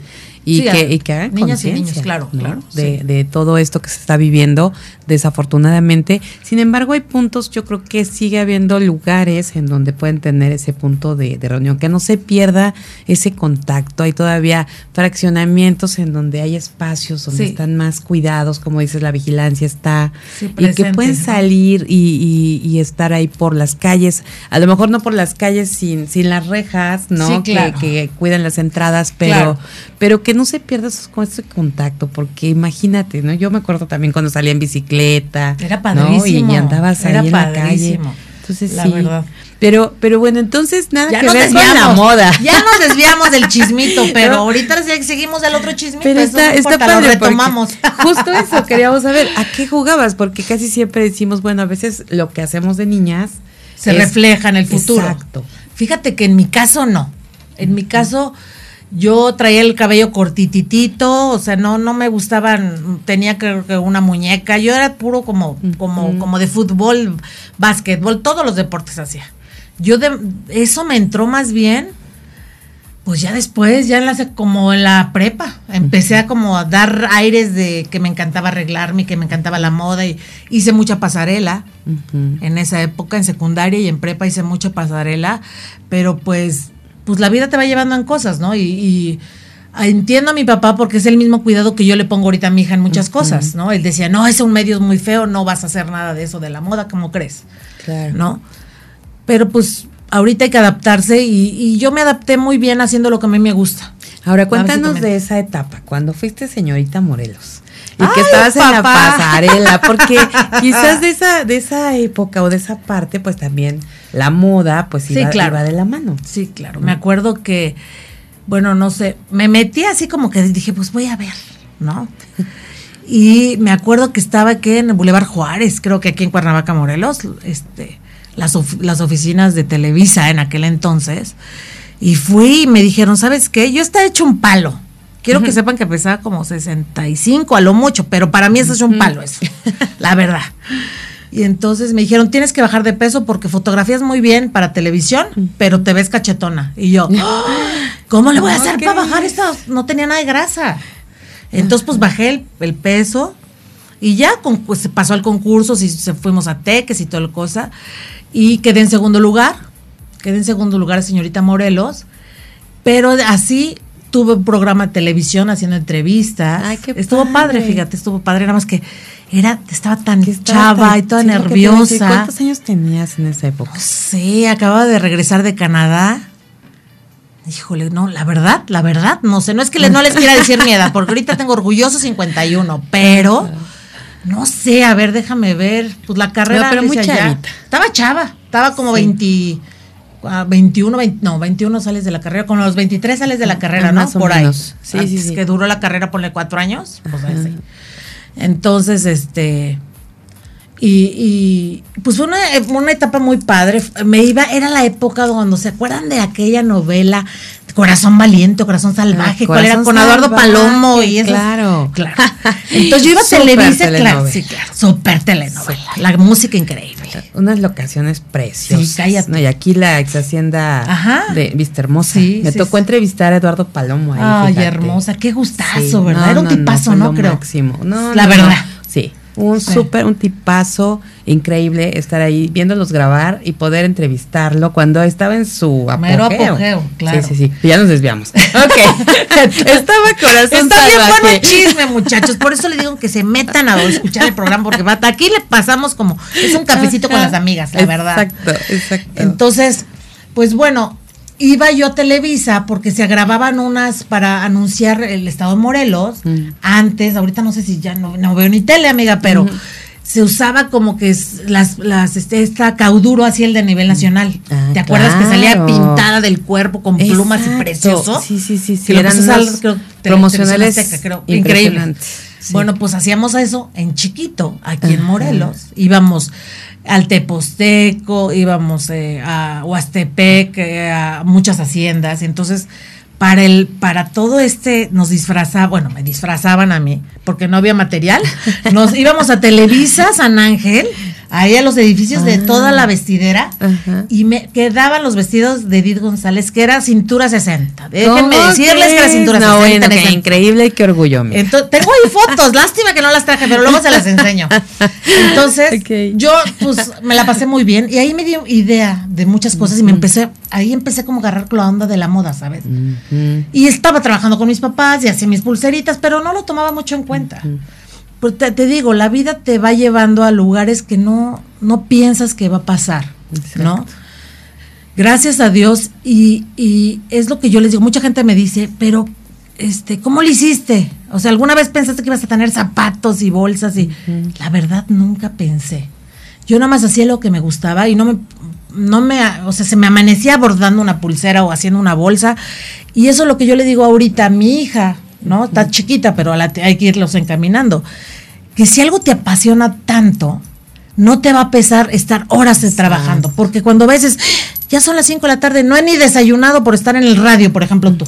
y, Sí, que, y que hagan niñas y niños, claro, ¿no? claro, de, sí. de todo esto que se está viviendo desafortunadamente. Sin embargo, hay puntos, yo creo que sigue habiendo lugares en donde pueden tener ese punto de, de reunión, que no se pierda ese contacto. Hay todavía fraccionamientos en donde hay espacios donde Sí. están más cuidados, como dices, la vigilancia está Sí, y que presente, pueden salir y, y- y estar ahí por las calles, a lo mejor no por las calles sin, sin las rejas, ¿no? Sí, claro. que, que cuidan las entradas, pero, Claro. pero que no se pierda esos- con ese contacto, porque imagínate, ¿no? Yo me acuerdo también cuando salía en bicicleta, Era ¿no? padrísimo, Y, y andabas ahí era en la calle. padrísimo, Entonces la sí. verdad. Pero, pero bueno, entonces nada Ya que nos ver con la moda. Ya nos desviamos del chismito, pero ahorita seguimos del otro chismito. Pero eso está, no está padre lo retomamos. Justo eso, queríamos saber, ¿a qué jugabas? Porque casi siempre decimos, bueno, a veces lo que hacemos de niñas se es- refleja en el futuro. Exacto. Fíjate que en mi caso no. En mi caso yo traía el cabello cortititito, o sea, no no me gustaban, tenía creo que una muñeca, yo era puro como como como de fútbol, básquetbol, todos los deportes hacía. Yo de eso me entró más bien pues ya después, ya en la, como en la prepa, empecé a como a dar aires de que me encantaba arreglarme, que me encantaba la moda y hice mucha pasarela. En esa época, en secundaria y en prepa hice mucha pasarela, pero pues, pues la vida te va llevando en cosas, ¿no? Y, y entiendo a mi papá porque es el mismo cuidado que yo le pongo ahorita a mi hija en muchas cosas, ¿no? Él decía, no, es un medio muy feo, no vas a hacer nada de eso de la moda, ¿cómo crees? Claro. ¿no? Pero pues ahorita hay que adaptarse y, y yo me adapté muy bien haciendo lo que a mí me gusta. Ahora cuéntanos de esa etapa, cuando fuiste señorita Morelos. Y ¡Ay, que estabas en la pasarela, porque quizás de esa, de esa época o de esa parte, pues también la moda, pues Sí, claro. iba de la mano. Sí, claro. Me acuerdo que, bueno, no sé, me metí así como que dije, pues voy a ver, ¿no? Y me acuerdo que estaba aquí en el Boulevard Juárez, creo que aquí en Cuernavaca, Morelos, este, las, of- las oficinas de Televisa en aquel entonces. Y fui y me dijeron, ¿sabes qué? Yo estaba hecho un palo. Quiero que sepan que pesaba como 65 a lo mucho, pero para mí eso es un palo, eso, la verdad. Y entonces me dijeron, tienes que bajar de peso porque fotografías muy bien para televisión, pero te ves cachetona. Y yo, "Ah, ¿cómo le voy a hacer para bajar esto? No tenía nada de grasa. Entonces, pues bajé el, el peso y ya con- pues, se pasó al concurso, y se fuimos a Teques y toda la cosa. Y quedé en segundo lugar. Quedé en segundo lugar, señorita Morelos. Pero así tuve un programa de televisión haciendo entrevistas. Ay, qué estuvo padre. padre. fíjate, estuvo padre, nada más que era, estaba tan estaba chava tan- y toda sí, nerviosa. ¿Cuántos años tenías en esa época? No sé, acababa de regresar de Canadá. Híjole, no, la verdad, la verdad, no sé, no es que le- no les quiera decir mi edad, porque ahorita tengo orgulloso 51, pero no sé, a ver, déjame ver, pues la carrera No, pero muy chavita. Estaba chava, estaba como Sí. 20 ah, 21, 20, no, 21 sales de la carrera, con los 23 sales de la carrera, ¿no? Más o Por menos. ahí. Sí, sí, Antes sí. Que duró la carrera, ponle cuatro años, pues ahí sí. Entonces, este, y, y, pues fue una, una etapa muy padre. Me iba, era la época cuando se acuerdan de aquella novela Corazón Valiente, Corazón Salvaje, Ah, cuál era con Eduardo Salvaje, Palomo y eso. claro. claro. Entonces yo iba a Televisa, claro, sí, claro, super telenovela, la música increíble. Unas locaciones preciosas. Sí, cállate. No, y aquí la ex hacienda Ajá. de Vista Hermosa. Sí, Me sí, tocó sí. entrevistar a Eduardo Palomo ahí. Ay, fíjate. hermosa, qué gustazo, ¿verdad? no, Era un no, tipazo, ¿no? Creo. máximo. No, La verdad. Un Sí. súper, un tipazo increíble estar ahí viéndolos grabar y poder entrevistarlo cuando estaba en su apogeo. Mero apogeo, claro. Sí, sí, sí. Ya nos desviamos. Ok. estaba Corazón Está bien bueno el chisme, muchachos. Por eso le digo que se metan a escuchar el programa, porque va- aquí le pasamos como, es un cafecito con las amigas, la verdad. Exacto, exacto. Entonces, pues bueno, iba yo a Televisa porque se grababan unas para anunciar el estado de Morelos. Mm. Antes, ahorita no sé si ya no, no veo ni tele, amiga, pero se usaba como que las, las, este, esta cauduro así el de nivel nacional. Ah, ¿Te acuerdas que salía pintada del cuerpo con plumas y precioso? Sí, sí, sí, sí. Que Eran te- promocionales Televisión Azteca, creo. Increíble. Sí. Bueno, pues hacíamos eso en chiquito, aquí en. Morelos. Íbamos al Teposteco, íbamos eh, a Huastepec, eh, a muchas haciendas. Entonces, para el, para todo este nos disfrazaba, bueno, me disfrazaban a mí, porque no había material. Nos íbamos a Televisa, San Ángel, ahí a los edificios de Ah. toda la vestidera, Ajá. y me quedaban los vestidos de Edith González, que era cintura 60. Déjenme ¿Cómo decirles que era cintura no, 60. bueno, ese- increíble y qué orgullo. entonces, tengo ahí fotos, lástima que no las traje, pero luego se las enseño. Entonces, yo pues me la pasé muy bien y ahí me dio idea de muchas cosas y me empecé, ahí empecé como a agarrar la onda de la moda, ¿sabes? Y estaba trabajando con mis papás y hacía mis pulseritas, pero no lo tomaba mucho en cuenta. Pues te, te digo, la vida te va llevando a lugares que no, no piensas que va a pasar, ¿no? Gracias a Dios, y, y es lo que yo les digo, mucha gente me dice, pero, este, ¿cómo lo hiciste? O sea, ¿alguna vez pensaste que ibas a tener zapatos y bolsas? Y la verdad nunca pensé. Yo nada más hacía lo que me gustaba y no me, no me, o sea, se me amanecía bordando una pulsera o haciendo una bolsa. Y eso es lo que yo le digo ahorita a mi hija, ¿no? Está chiquita, pero hay que irlos encaminando. Que si algo te apasiona tanto, no te va a pesar estar horas trabajando. Porque cuando ves, ya son las 5 de la tarde, no he ni desayunado por estar en el radio, por ejemplo, tú,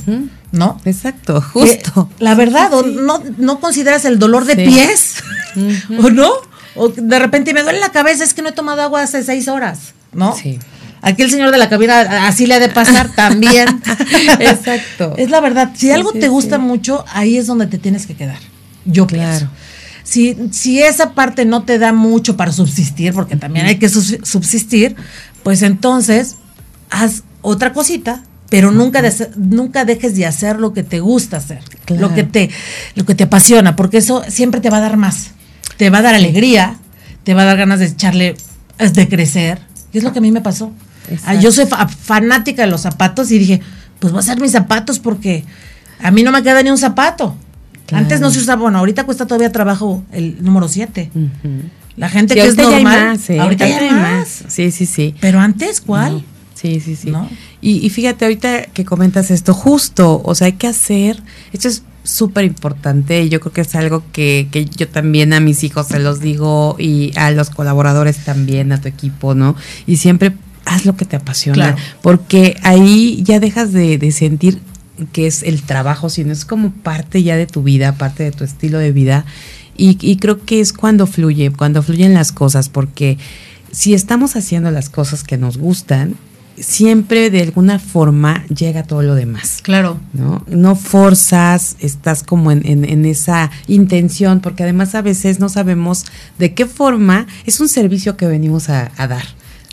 ¿no? Exacto, justo. Que, la verdad, o no, no consideras el dolor de Sí. pies, ¿o no? O de repente me duele la cabeza, es que no he tomado agua hace seis horas, ¿no? Sí. Aquí el señor de la cabina así le ha de pasar también. Exacto. Es la verdad, si Sí, algo sí, te gusta sí. mucho, ahí es donde te tienes que quedar. Yo Claro. pienso. Si, si esa parte no te da mucho para subsistir, porque también hay que subsistir, pues entonces haz otra cosita, pero nunca, des- nunca dejes de hacer lo que te gusta hacer, Claro. lo, que te, lo que te apasiona, porque eso siempre te va a dar más. Te va a dar alegría, te va a dar ganas de echarle, de crecer. Y es lo que a mí me pasó. Ah, Exacto. yo soy fa- fanática de los zapatos y dije, pues voy a hacer mis zapatos porque a mí no me queda ni un zapato. Claro. Antes no se usaba, bueno, ahorita cuesta todavía trabajo el número 7. Ujú. La gente Sí, que es ahorita ya hay normal, más, ¿eh? ahorita ya hay más. Sí, sí, sí. Pero antes, ¿cuál? No. Sí, sí, sí. ¿No? Y, y fíjate, ahorita que comentas esto, justo, o sea, hay que hacer, esto es súper importante y yo creo que es algo que, que yo también a mis hijos se los digo y a los colaboradores también, a tu equipo, ¿no? Y siempre haz lo que te apasiona, Claro. porque ahí ya dejas de, de sentir que es el trabajo, sino es como parte ya de tu vida, parte de tu estilo de vida. Y, y creo que es cuando fluye, cuando fluyen las cosas, porque si estamos haciendo las cosas que nos gustan, siempre de alguna forma llega todo lo demás. Claro. ¿no? No forzas, estás como en, en- en esa intención, porque además a veces no sabemos de qué forma es un servicio que venimos a, a dar.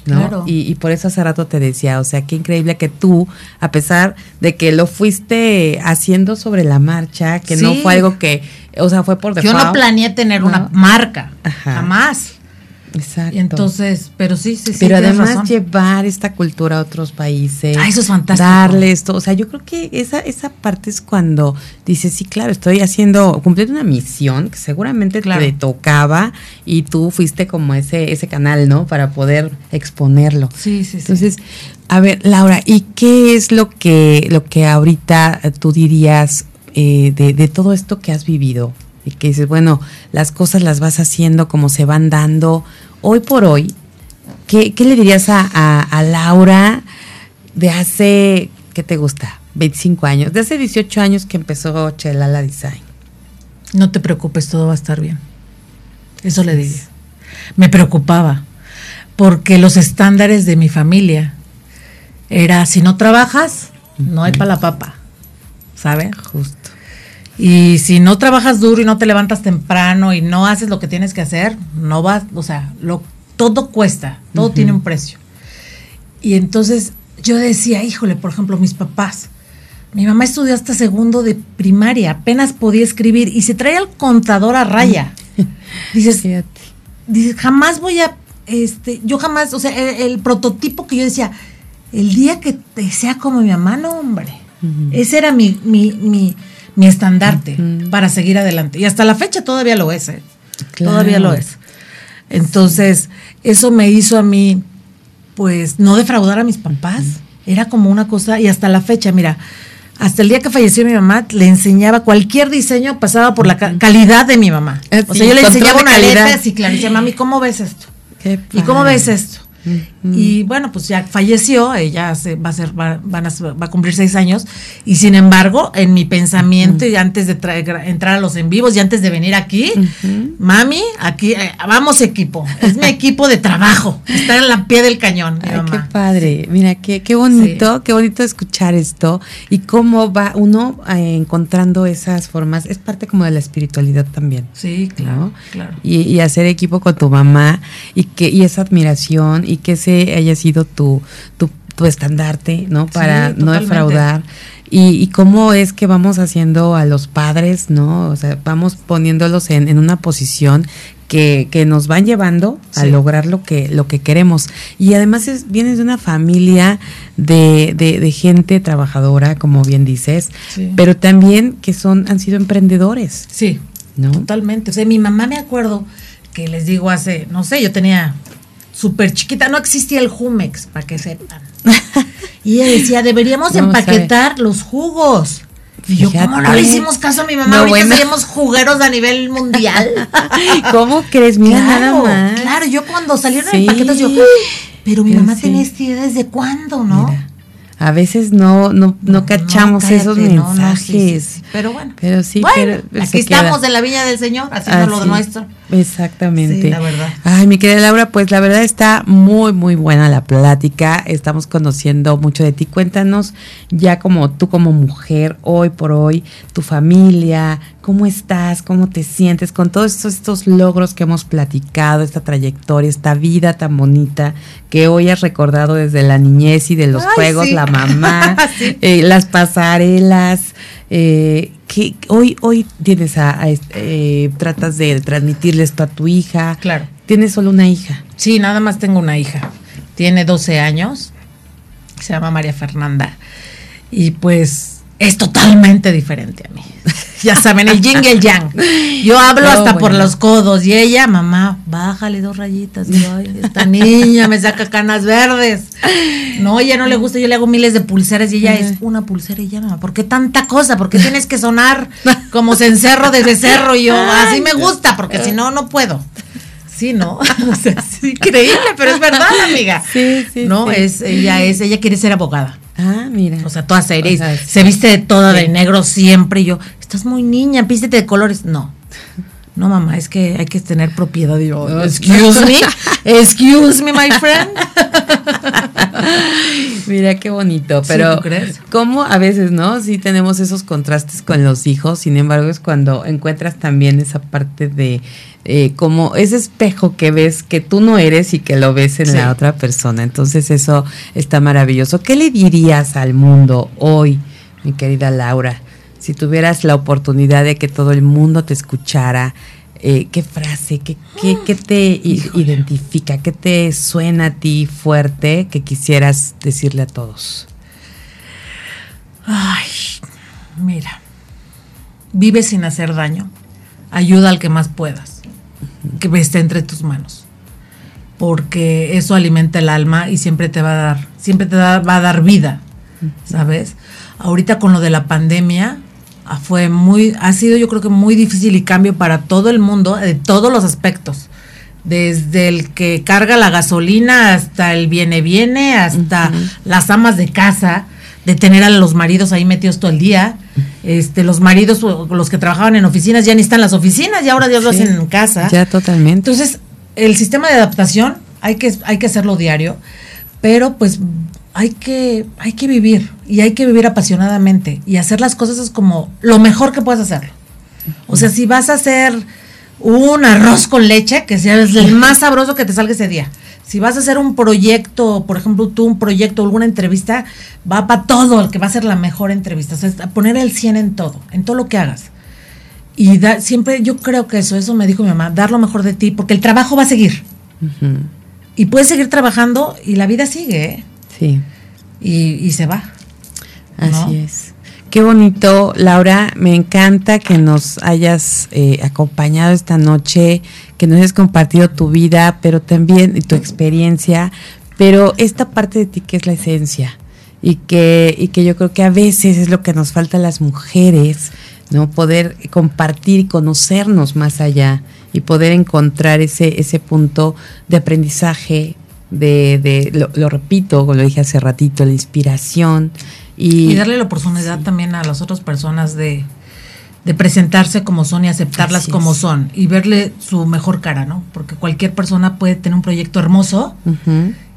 ¿No? Claro. Y, y por eso hace rato te decía, o sea, qué increíble que tú, a pesar de que lo fuiste haciendo sobre la marcha, que no fue algo que, o sea, fue por Yo default. no planeé tener ¿no? una marca, Ajá. jamás. Exacto. Y entonces, pero sí, sí, sí. Pero además razón. llevar esta cultura a otros países. Ah, eso es fantástico. Darle esto. O sea, yo creo que esa, esa parte es cuando dices, sí, claro, estoy haciendo, cumpliendo una misión que seguramente Claro. te tocaba y tú fuiste como ese, ese canal, ¿no? Para poder exponerlo. Sí, sí, sí. Entonces, a ver, Laura, ¿y qué es lo que, lo que ahorita tú dirías eh, de, de todo esto que has vivido? Y que dices, bueno, las cosas las vas haciendo como se van dando. Hoy por hoy, ¿qué, qué le dirías a, a- a Laura de hace, ¿qué te gusta? 25 años, de hace 18 años que empezó Chelala Design. No te preocupes, todo va a estar bien. Eso le diría. Me preocupaba, porque los estándares de mi familia era, si no trabajas, no hay para la papa, ¿sabe? Justo. Y si no trabajas duro y no te levantas temprano y no haces lo que tienes que hacer, no vas, o sea, lo, todo cuesta, todo tiene un precio. Y entonces yo decía, híjole, por ejemplo, mis papás. Mi mamá estudió hasta segundo de primaria, apenas podía escribir y se traía el contador a raya. Dices, jamás voy a, este, yo jamás, o sea, el, el prototipo que yo decía, el día que te sea como mi mamá, no, hombre. Ese era mi, mi, mi, mi estandarte para seguir adelante. Y hasta la fecha todavía lo es, ¿eh? Claro. Todavía lo es. Entonces, eso me hizo a mí, pues, no defraudar a mis papás. Era como una cosa, y hasta la fecha, mira, hasta el día que falleció mi mamá, le enseñaba cualquier diseño, pasaba por la ca- calidad de mi mamá. Ah, o sea, yo le enseñaba una calidad. letra así, claro, y decía, mami, ¿cómo ves esto? ¿Y cómo ves esto? Y bueno, pues ya falleció, ella se, va a ser, va, van a, va a cumplir seis años, y sin embargo, en mi pensamiento, y antes de traer- entrar a los en vivos y antes de venir aquí, mami, aquí, eh, vamos equipo, es mi equipo de trabajo, está en la pie del cañón, mi Ay, qué mamá. padre. Mira, qué, qué bonito, qué bonito escuchar esto y cómo va uno eh, encontrando esas formas. Es parte como de la espiritualidad también. Sí, claro, ¿no? claro. Y, y hacer equipo con tu mamá y que y esa admiración y que ese haya sido tu, tu, tu estandarte, ¿no? Para no defraudar. Y, y cómo es que vamos haciendo a los padres, ¿no? O sea, vamos poniéndolos en, en una posición que, que nos van llevando a lograr lo que, lo que queremos. Y además es, vienes de una familia de, de, de gente trabajadora, como bien dices, Sí. pero también que son, han sido emprendedores, Sí, ¿no? Totalmente. O sea, mi mamá me acuerdo que les digo hace, no sé, yo tenía súper chiquita, no existía el Jumex, para que sepan. Y ella decía, deberíamos Vamos empaquetar los jugos. Y yo, ¿cómo no le hicimos caso a mi mamá? No, Ahorita bueno. seríamos jugueros a nivel mundial. ¿Cómo crees? Mira claro, nada más. claro, yo cuando salieron Sí. en paquetes, yo, pero mi mamá sí. tenía esta idea desde cuándo, ¿no? Mira, a veces no, no, no cachamos cállate, esos no, no, sí, mensajes. sí. Pero bueno. Pero sí, Bueno, pero aquí queda. estamos en la viña del Señor, haciendo lo Así, nuestro. Exactamente. Sí, la verdad. Ay, mi querida Laura, pues la verdad está muy, muy buena la plática. Estamos conociendo mucho de ti. Cuéntanos ya como tú como mujer, hoy por hoy, tu familia, cómo estás, cómo te sientes con todos estos, estos logros que hemos platicado, esta trayectoria, esta vida tan bonita que hoy has recordado desde la niñez y de los Ay, juegos, sí. la mamá, Sí. eh, las pasarelas, eh, que hoy, hoy tienes a, eh, tratas de transmitirle esto a tu hija. Claro. Tienes solo una hija. Sí, nada más tengo una hija. Tiene 12 años. Se llama María Fernanda. Y pues es totalmente diferente a mí. Ya saben, el yin y el yang. Yo hablo No, hasta por los codos. Y ella, mamá, bájale dos rayitas. Yo, "Ay, esta niña me saca canas verdes. No, ella no le gusta. Yo le hago miles de pulseras y ella es una pulsera y ya, mamá. ¿Por qué tanta cosa? ¿Por qué tienes que sonar como cencerro desde cerro? Y yo, así me gusta, porque si no, no puedo. Sí, ¿no? O sea, es increíble, pero es verdad, amiga. Sí, sí, No, sí. es, ella es, ella quiere ser abogada. Ah, mira. O sea, toda seria. y O sea, se viste de toda de sí. negro siempre. Y yo, estás muy niña, vístete de colores. No. No, mamá, es que hay que tener propiedad. Y yo, excuse me, excuse me, my friend. Mira qué bonito, pero crees? ¿cómo a veces, no? Sí tenemos esos contrastes con los hijos, sin embargo es cuando encuentras también esa parte de eh, como ese espejo que ves que tú no eres y que lo ves en la otra persona. Entonces eso está maravilloso. ¿Qué le dirías al mundo hoy, mi querida Laura, si tuvieras la oportunidad de que todo el mundo te escuchara? Eh, ¿Qué frase, qué, qué, te identifica, qué te suena a ti fuerte que quisieras decirle a todos? Ay, mira, vive sin hacer daño, ayuda al que más puedas, que esté entre tus manos, porque eso alimenta el alma y siempre te va a dar, siempre te va a dar vida, ¿sabes? Ahorita con lo de la pandemia, Ah, fue muy, ha sido yo creo que muy difícil y cambio para todo el mundo, de todos los aspectos. Desde el que carga la gasolina hasta el viene viene, hasta las amas de casa, de tener a los maridos ahí metidos todo el día. Este, los maridos, los que trabajaban en oficinas, ya ni están en las oficinas, y ahora ya lo hacen en casa. Ya totalmente. Entonces, el sistema de adaptación hay que, hay que hacerlo diario, pero pues hay que, hay que vivir y hay que vivir apasionadamente y hacer las cosas es como lo mejor que puedes hacer. O sea, si vas a hacer un arroz con leche, que sea el más sabroso que te salga ese día. Si vas a hacer un proyecto, por ejemplo, tú un proyecto, alguna entrevista, va para todo, el que va a ser la mejor entrevista. O sea, poner el 100 en todo, en todo lo que hagas. Y da, siempre, yo creo que eso, eso me dijo mi mamá, dar lo mejor de ti, porque el trabajo va a seguir. Y puedes seguir trabajando y la vida sigue, ¿eh? Sí. Y, se va. Así es. Qué bonito, Laura. Me encanta que nos hayas eh, acompañado esta noche, que nos hayas compartido tu vida, pero también tu experiencia, pero esta parte de ti que es la esencia y que, y que yo creo que a veces es lo que nos falta a las mujeres, ¿no? Poder compartir y conocernos más allá y poder encontrar ese, ese punto de aprendizaje, de, de lo, repito, como lo dije hace ratito, la inspiración. Y, darle la oportunidad también a las otras personas de, de presentarse como son y aceptarlas como son y verle su mejor cara, ¿no? Porque cualquier persona puede tener un proyecto hermoso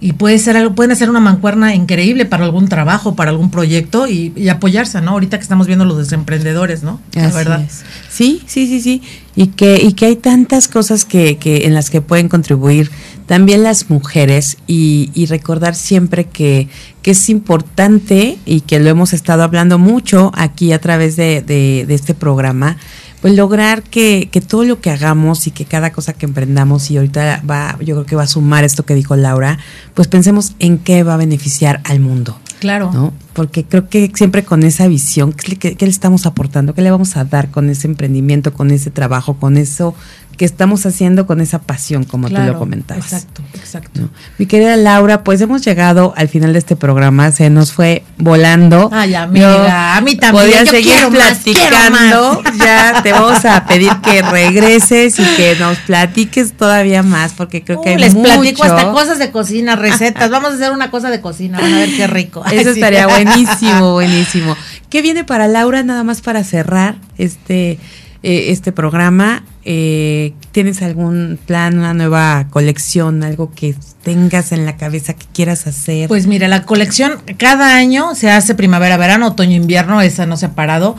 y puede ser algo, pueden hacer una mancuerna increíble para algún trabajo, para algún proyecto y, apoyarse, ¿no? Ahorita que estamos viendo los emprendedores, ¿no? La verdad. Sí, sí, sí, sí. Y que, y que hay tantas cosas que, que en las que pueden contribuir también las mujeres y, recordar siempre que, que, es importante y que lo hemos estado hablando mucho aquí a través de, de, de este programa pues lograr que, que, todo lo que hagamos y que cada cosa que emprendamos y ahorita va, yo creo que va a sumar esto que dijo Laura, pues pensemos en qué va a beneficiar al mundo. Claro. ¿no? Porque creo que siempre con esa visión, ¿qué, qué le estamos aportando? ¿Qué le vamos a dar con ese emprendimiento, con ese trabajo, con eso que estamos haciendo con esa pasión, como tú lo comentabas. Exacto, exacto. Mi querida Laura, pues hemos llegado al final de este programa, se nos fue volando. Ay, amiga, a mí también. Podía seguir platicando. ya te vamos a pedir que regreses y que nos platiques todavía más, porque creo que hay les platico hasta cosas de cocina, recetas. Vamos a hacer una cosa de cocina, van a ver qué rico. Eso estaría buenísimo, buenísimo. ¿Qué viene para Laura nada más para cerrar este eh, este programa. Eh, ¿Tienes algún plan, una nueva colección, algo que tengas en la cabeza que quieras hacer? Pues mira, la colección cada año se hace primavera, verano, otoño, invierno, esa no se ha parado.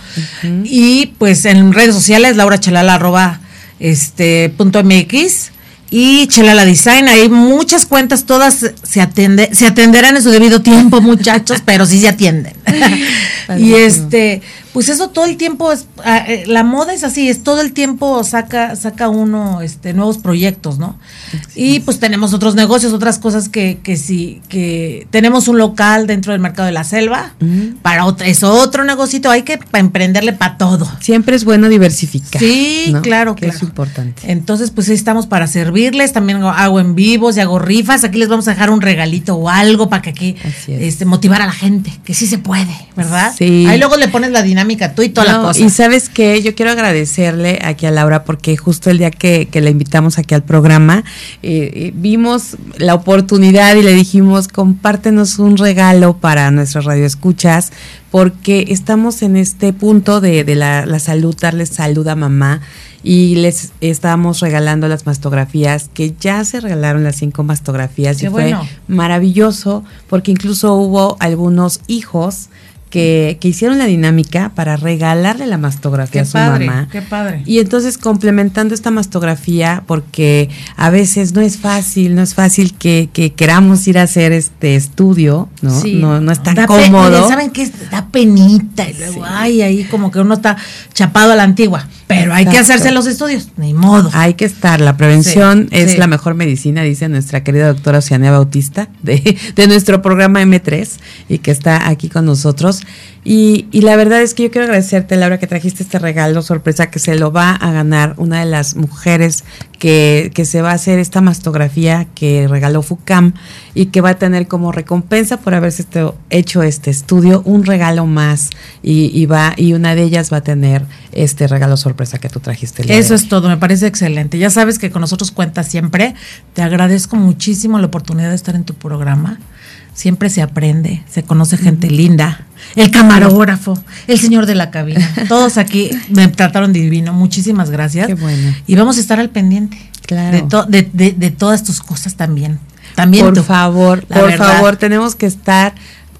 Y pues en redes sociales, Laura Chalala arroba este punto MX y Chelala Design. Hay muchas cuentas, todas se atiende, se atenderán en su debido tiempo, muchachos, pero sí se atienden. y este, pues eso todo el tiempo es, ah, eh, la moda es así, es todo el tiempo saca, saca uno este, nuevos proyectos, ¿no? Y pues tenemos otros negocios, otras cosas que, que sí, que tenemos un local dentro del mercado de la selva, para otro, es otro negocito, hay que emprenderle para todo. Siempre es bueno diversificar. Sí, claro, que es importante. Entonces, pues estamos para servirles, también hago en vivos y hago rifas, aquí les vamos a dejar un regalito o algo para que aquí este, motivar a la gente, que sí se puede, ¿verdad? Sí. Ahí luego le pones la dinámica dinámica tú y toda la cosa. Y sabes qué, yo quiero agradecerle aquí a Laura porque justo el día que, que la invitamos aquí al programa, eh, eh, vimos la oportunidad y le dijimos, compártenos un regalo para nuestras radioescuchas, porque estamos en este punto de, de la, la salud, darles salud a mamá y les estamos regalando las mastografías, que ya se regalaron las cinco mastografías Qué y fue maravilloso porque incluso hubo algunos hijos que, que hicieron la dinámica para regalarle la mastografía Qué a su padre, mamá. qué padre. Y entonces complementando esta mastografía, porque a veces no es fácil, no es fácil que, que queramos ir a hacer este estudio, ¿no? Sí. no, no es tan Da pe- cómodo. ¿Saben qué? Da penita y luego, ay, ahí como que uno está chapado a la antigua. Pero hay que hacerse los estudios, ni modo. Hay que estar, la prevención Sí, es sí. la mejor medicina, dice nuestra querida doctora Oceania Bautista de, de nuestro programa M3 y que está aquí con nosotros. Y, y la verdad es que yo quiero agradecerte, Laura, que trajiste este regalo sorpresa que se lo va a ganar una de las mujeres que, que se va a hacer esta mastografía que regaló FUCAM y que va a tener como recompensa por haberse hecho este estudio un regalo más y, y va y una de ellas va a tener este regalo sorpresa que tú trajiste. de Eso es todo, me parece excelente. Ya sabes que con nosotros cuentas siempre. Te agradezco muchísimo la oportunidad de estar en tu programa. Siempre se aprende, se conoce gente linda. El camarógrafo, el señor de la cabina. Todos aquí me trataron divino. Muchísimas gracias. Qué bueno. Y vamos a estar al pendiente. Claro. De, to- de, de- de todas tus cosas también. También por tú, favor, la por verdad. favor, tenemos que estar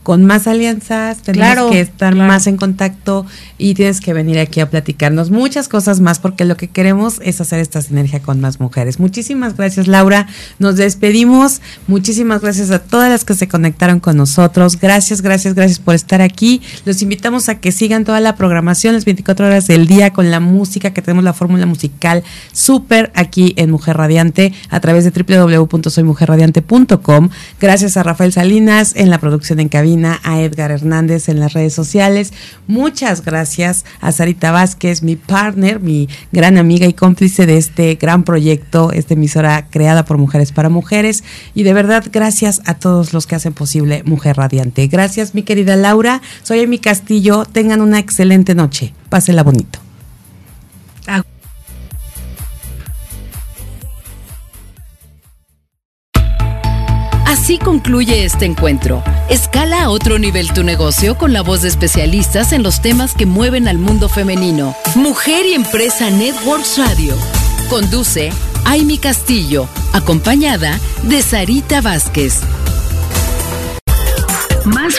con más alianzas, tenemos Claro, que estar claro. más en contacto y tienes que venir aquí a platicarnos muchas cosas más porque lo que queremos es hacer esta sinergia con más mujeres. Muchísimas gracias Laura, nos despedimos, muchísimas gracias a todas las que se conectaron con nosotros, gracias, gracias, gracias por estar aquí, los invitamos a que sigan toda la programación las 24 horas del día con la música que tenemos la fórmula musical súper aquí en Mujer Radiante a través de www.soymujerradiante.com. Gracias a Rafael Salinas en la producción en cabina, a Edgar Hernández en las redes sociales. Muchas gracias a Sarita Vázquez, mi partner, mi gran amiga y cómplice de este gran proyecto, esta emisora creada por Mujeres para Mujeres. Y de verdad, gracias a todos los que hacen posible Mujer Radiante. Gracias, mi querida Laura. Soy Emi Castillo. Tengan una excelente noche. Pásenla bonito. Así concluye este encuentro. Escala a otro nivel tu negocio con la voz de especialistas en los temas que mueven al mundo femenino. Mujer y Empresa Networks Radio. Conduce Aimi Castillo, acompañada de Sarita Vázquez. Más